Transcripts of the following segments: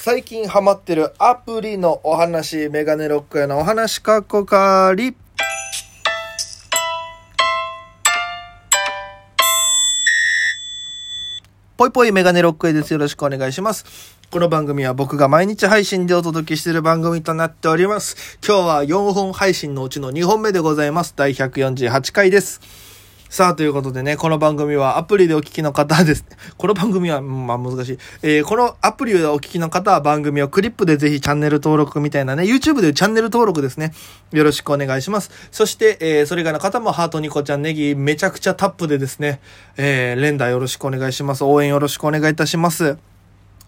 最近ハマってるアプリのお話、メガネロックへのお話かっこかり。ぽいぽいメガネロックへです。よろしくお願いします。この番組は僕が毎日配信でお届けしている番組となっております。今日は4本配信のうちの2本目でございます。第148回です。さあ、ということでね、この番組はアプリでお聞きの方です。この番組は、まあ難しい。えーこのアプリでお聞きの方は番組をクリップでぜひチャンネル登録みたいなね、YouTube でチャンネル登録ですね。よろしくお願いします。そして、えーそれ以外の方もハートニコちゃんネギめちゃくちゃタップでですね、えー連打よろしくお願いします。応援よろしくお願いいたします。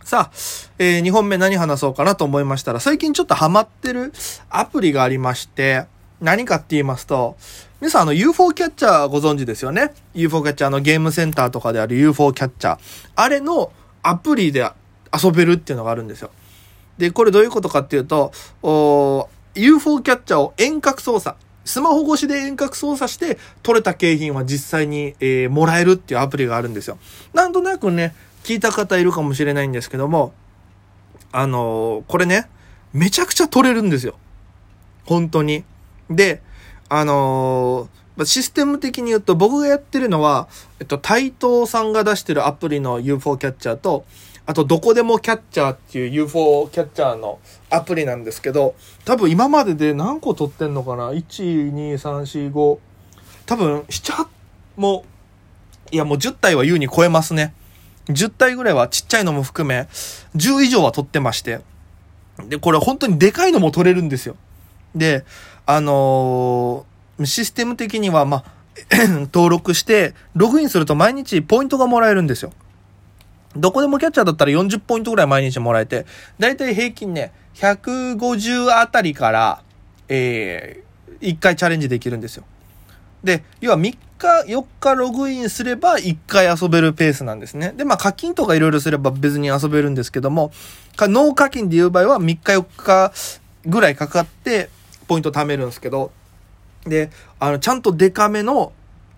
さあ、え2本目何話そうかなと思いましたら、最近ちょっとハマってるアプリがありまして、何かって言いますと、皆さんあの UFO キャッチャーご存知ですよね ?UFO キャッチャーのゲームセンターとかである UFO キャッチャー。あれのアプリで遊べるっていうのがあるんですよ。で、これどういうことかっていうと、UFO キャッチャーを遠隔操作。スマホ越しで遠隔操作して取れた景品は実際に、えーもらえるっていうアプリがあるんですよ。なんとなくね、聞いた方いるかもしれないんですけども、あのーこれね、めちゃくちゃ取れるんですよ。本当に。で、あのーシステム的に言うと僕がやってるのは、えっと、台東さんが出してるアプリの UFO キャッチャーと、あと、どこでもキャッチャーっていう UFO キャッチャーのアプリなんですけど、多分今までで何個取ってんのかな ?1、2、3、4、5。多分、7、8も、いやもう10体は優に超えますね。10体ぐらいはちっちゃいのも含め、10以上は取ってまして。で、これ本当にでかいのも取れるんですよ。で、あのーシステム的には、まあ、登録して、ログインすると毎日ポイントがもらえるんですよ。どこでもキャッチャーだったら40ポイントぐらい毎日もらえて、だいたい平均ね、150あたりから、えー、1回チャレンジできるんですよ。で、要は3日、4日ログインすれば1回遊べるペースなんですね。で、まあ課金とかいろいろすれば別に遊べるんですけども、ノー課金で言う場合は3日4日ぐらいかかってポイント貯めるんですけど、で、あの、ちゃんとデカめの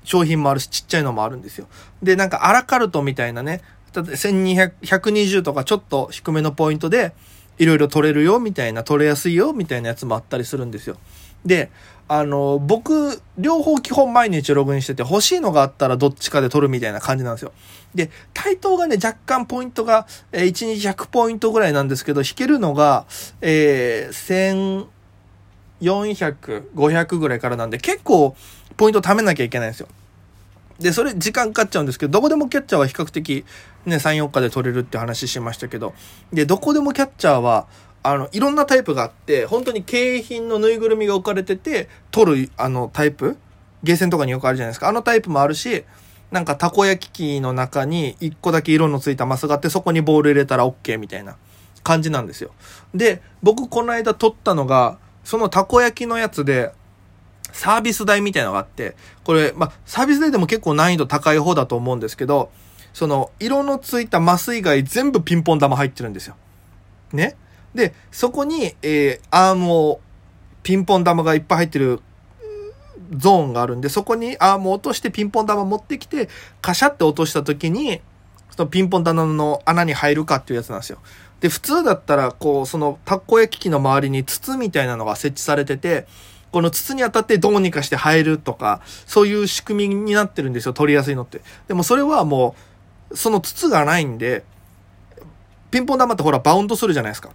商品もあるし、ちっちゃいのもあるんですよ。で、なんかアラカルトみたいなね、だって1200、120とかちょっと低めのポイントで、いろいろ取れるよ、みたいな、取れやすいよ、みたいなやつもあったりするんですよ。で、あの、僕、両方基本毎日ログインしてて、欲しいのがあったらどっちかで取るみたいな感じなんですよ。で、対等がね、若干ポイントが、え1日100ポイントぐらいなんですけど、引けるのが、えー、400、500ぐらいからなんで、結構、ポイント貯めなきゃいけないんですよ。で、それ時間かかっちゃうんですけど、どこでもキャッチャーは比較的ね、3、4日で取れるって話しましたけど、で、どこでもキャッチャーは、あの、いろんなタイプがあって、本当に景品のぬいぐるみが置かれてて、取る、あの、タイプゲーセンとかによくあるじゃないですか。あのタイプもあるし、なんかたこ焼き器の中に1個だけ色のついたマスがあって、そこにボール入れたら OK みたいな感じなんですよ。で、僕この間取ったのが、そのたこ焼きのやつで、サービス台みたいなのがあって、これ、まあ、サービス台でも結構難易度高い方だと思うんですけど、その、色のついたマス以外全部ピンポン玉入ってるんですよ。ね？で、そこに、えー、アームを、ピンポン玉がいっぱい入ってるゾーンがあるんで、そこにアームを落としてピンポン玉持ってきて、カシャって落とした時に、そのピンポン玉の穴に入るかっていうやつなんですよ。で、普通だったら、こう、その、たこ焼き器の周りに筒みたいなのが設置されてて、この筒に当たってどうにかして入るとか、そういう仕組みになってるんですよ、取りやすいのって。でもそれはもう、その筒がないんで、ピンポン玉ってほら、バウンドするじゃないですか。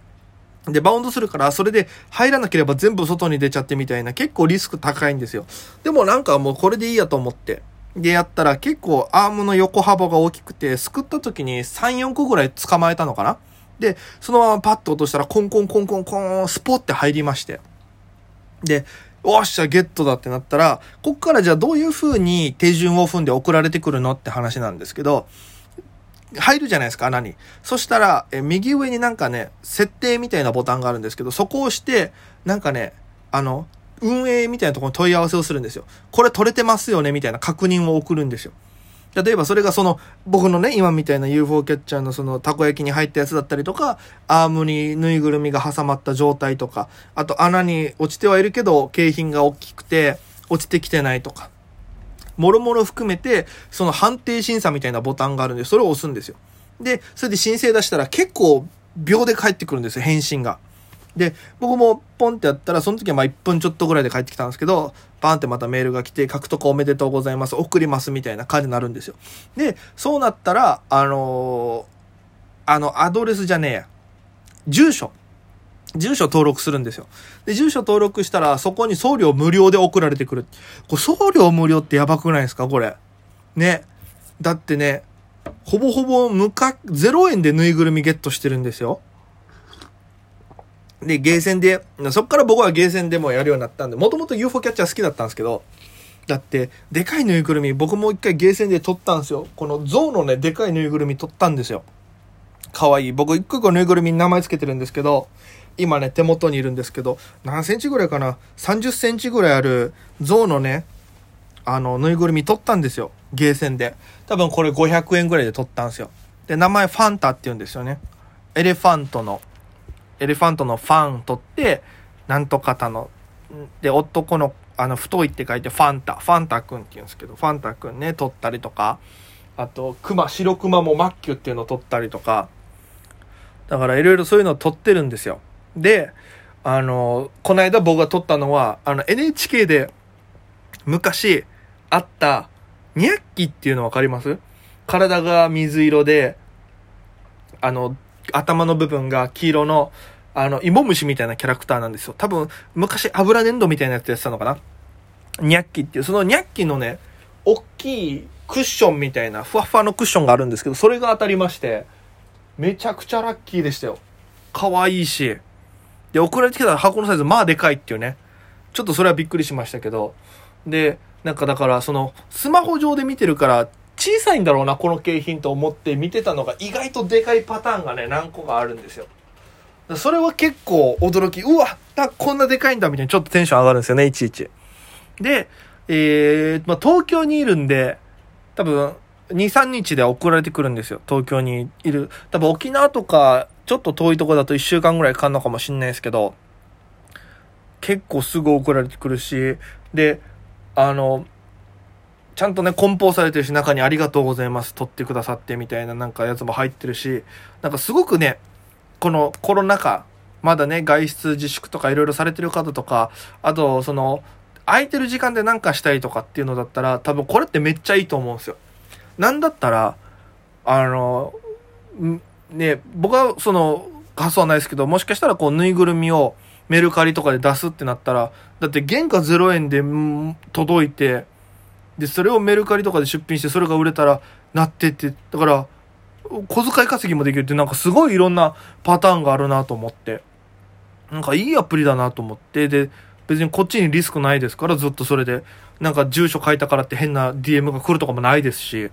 で、バウンドするから、それで入らなければ全部外に出ちゃってみたいな、結構リスク高いんですよ。でもなんかもうこれでいいやと思って。で、やったら結構アームの横幅が大きくて、すくった時に3、4個ぐらい捕まえたのかな？で、そのままパッと落としたら、コンコンコンコンコン、スポって入りまして。で、おっしゃ、ゲットだってなったら、こっからじゃあどういう風に手順を踏んで送られてくるのって話なんですけど、入るじゃないですか、穴に。そしたら、え右上になんかね、設定みたいなボタンがあるんですけど、そこを押して、なんかね、あの、運営みたいなところに問い合わせをするんですよ。これ取れてますよねみたいな確認を送るんですよ。例えばそれがその、僕のね、今みたいな UFO キャッチャーのその、たこ焼きに入ったやつだったりとか、アームにぬいぐるみが挟まった状態とか、あと穴に落ちてはいるけど、景品が大きくて、落ちてきてないとか。もろもろ含めて、その判定審査みたいなボタンがあるんで、それを押すんですよ。で、それで申請出したら結構秒で帰ってくるんですよ、返信が。で、僕もポンってやったら、その時はまあ1分ちょっとぐらいで帰ってきたんですけど、バーンってまたメールが来て、獲得おめでとうございます、送りますみたいな感じになるんですよ。で、そうなったら、あのー、あの、アドレスじゃねえや。住所。住所登録するんですよ。で、住所登録したら、そこに送料無料で送られてくる。これ送料無料ってやばくないですか？これ。ね。だってね、ほぼほぼ無価、0円でぬいぐるみゲットしてるんですよ。で、ゲーセンで、そっから僕はゲーセンでもやるようになったんで、もともと UFO キャッチャー好きだったんですけど、だって、でかいぬいぐるみ、僕も一回ゲーセンで撮ったんですよ。この象のね、でかいぬいぐるみ撮ったんですよ。かわいい。僕一個一個ぬいぐるみに名前つけてるんですけど、今ね、手元にいるんですけど、何センチぐらいかな ?30 センチぐらいある象のね、あの、ぬいぐるみ取ったんですよ。ゲーセンで。多分これ500円ぐらいで取ったんですよ。で、名前ファンタって言うんですよね。エレファントの、エレファントのファン取って、なんとかたの、で、男の、あの、太いって書いてファンタ、ファンタくんって言うんですけど、ファンタくんね、取ったりとか、あと、クマ、白クマもマッキュっていうのを取ったりとか、だからいろいろそういうのを取ってるんですよ。で、あの、この間僕が撮ったのは、あの NHK で昔あったニャッキっていうの分かります？体が水色で、あの、頭の部分が黄色の、あの、芋虫みたいなキャラクターなんですよ。多分、昔油粘土みたいなやつやってたのかなニャッキっていう、そのニャッキのね、大きいクッションみたいな、ふわふわのクッションがあるんですけど、それが当たりまして、めちゃくちゃラッキーでしたよ。可愛いし。で、送られてきた箱のサイズ、まあでかいっていうね。ちょっとそれはびっくりしましたけど。で、なんかだから、その、スマホ上で見てるから、小さいんだろうな、この景品と思って見てたのが、意外とでかいパターンがね、何個かあるんですよ。それは結構驚き、うわこんなでかいんだみたいにちょっとテンション上がるんですよね、いちいち。で、えー、まあ、東京にいるんで、多分、2、3日で送られてくるんですよ。東京にいる。多分沖縄とかちょっと遠いとこだと1週間ぐらいかかんのかもしんないですけど、結構すぐ送られてくるし、で、あの、ちゃんとね、梱包されてるし、中にありがとうございます、取ってくださってみたいななんかやつも入ってるし、なんかすごくね、このコロナ禍、まだね、外出自粛とかいろいろされてる方とか、あと、その、空いてる時間で何かしたいとかっていうのだったら、多分これってめっちゃいいと思うんですよ。なんだったら、あの、ね、僕はその発想はないですけど、もしかしたらこうぬいぐるみをメルカリとかで出すってなったら、だって原価0円で届いて、で、それをメルカリとかで出品して、それが売れたらなってって、だから、小遣い稼ぎもできるって、なんかすごいいろんなパターンがあるなと思って。なんかいいアプリだなと思って、で、別にこっちにリスクないですから、ずっとそれで、なんか住所書いたからって変な DM が来るとかもないですし、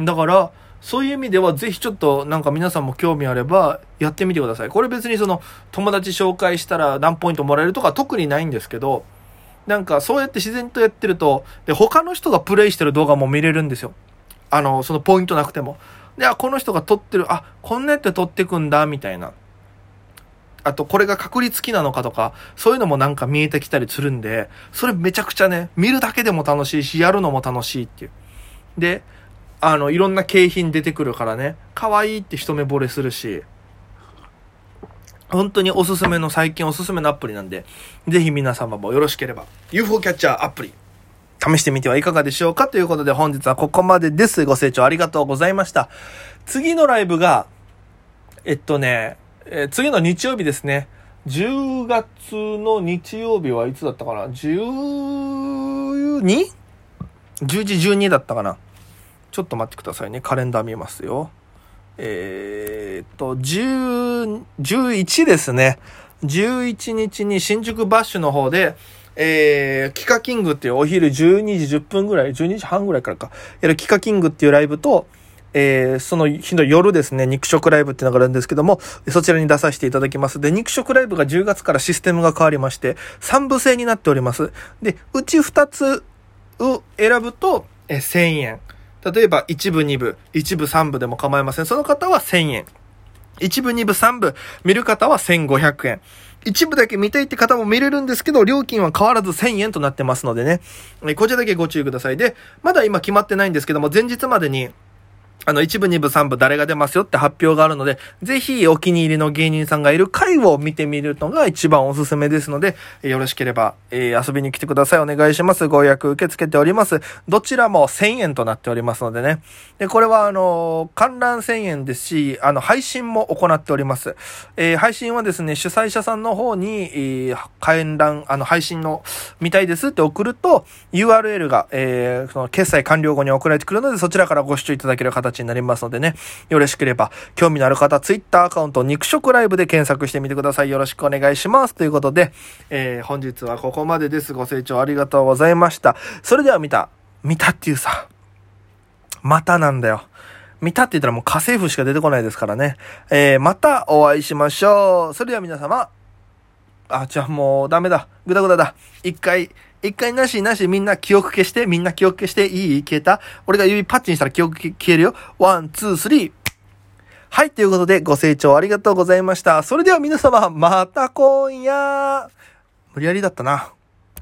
だから、そういう意味ではぜひちょっとなんか皆さんも興味あればやってみてください。これ別にその友達紹介したら何ポイントもらえるとか特にないんですけど、なんかそうやって自然とやってると、で、他の人がプレイしてる動画も見れるんですよ。あの、そのポイントなくても。で、あ、この人が撮ってる、あ、こんなやって撮ってくんだ、みたいな。あと、これが確率きなのかとか、そういうのもなんか見えてきたりするんで、それめちゃくちゃね、見るだけでも楽しいし、やるのも楽しいっていう。で、あの、いろんな景品出てくるからね、可愛いって一目惚れするし、本当におすすめの、最近おすすめのアプリなんで、ぜひ皆様もよろしければ、UFO キャッチャーアプリ、試してみてはいかがでしょうかということで本日はここまでです。ご清聴ありがとうございました。次のライブが、えっとね、えー、次の日曜日ですね。10月の日曜日はいつだったかな ?12?10 時12だったかな？ちょっと待ってくださいね。カレンダー見ますよ。えー、っと、10、11ですね。11日に新宿バッシュの方で、えー、キカキングっていうお昼12時10分ぐらい、12時半ぐらいからか、やるキカキングっていうライブと、えー、その日の夜ですね、肉食ライブっていうのがあるんですけども、そちらに出させていただきます。で、肉食ライブが10月からシステムが変わりまして、3部制になっております。で、うち2つを選ぶと、えー、1000円。例えば1部2部、1部3部でも構いません。その方は1000円。1部2部3部見る方は1500円。一部だけ見たいって方も見れるんですけど、料金は変わらず1000円となってますのでね。こちらだけご注意ください。で、まだ今決まってないんですけども、前日までに、あの、一部、二部、三部、誰が出ますよって発表があるので、ぜひお気に入りの芸人さんがいる回を見てみるのが一番おすすめですので、よろしければ、えー、遊びに来てください。お願いします。ご予約受け付けております。どちらも1000円となっておりますのでね。で、これは、あの、観覧1000円ですし、あの、配信も行っております。えー、配信はですね、主催者さんの方に、えー、観覧、あの、配信の、見たいですって送ると、URL が、えー、その、決済完了後に送られてくるので、そちらからご視聴いただける方形になりますのでね、よろしければ、興味のある方、Twitter アカウント、肉食ライブで検索してみてください。よろしくお願いします。ということで、えー、本日はここまでです。ご清聴ありがとうございました。それでは見た、見たっていうさ、またなんだよ。見たって言ったらもう家政婦しか出てこないですからね。えー、またお会いしましょう。それでは皆様、あ、じゃあもうダメだ。ぐだぐだだ。一回、一回なしなしみんな記憶消して、みんな記憶消していい消えた？俺が指パッチンしたら記憶消えるよ。 one, two, three。はい、ということでご清聴ありがとうございました。それでは皆様、また今夜。無理やりだったな。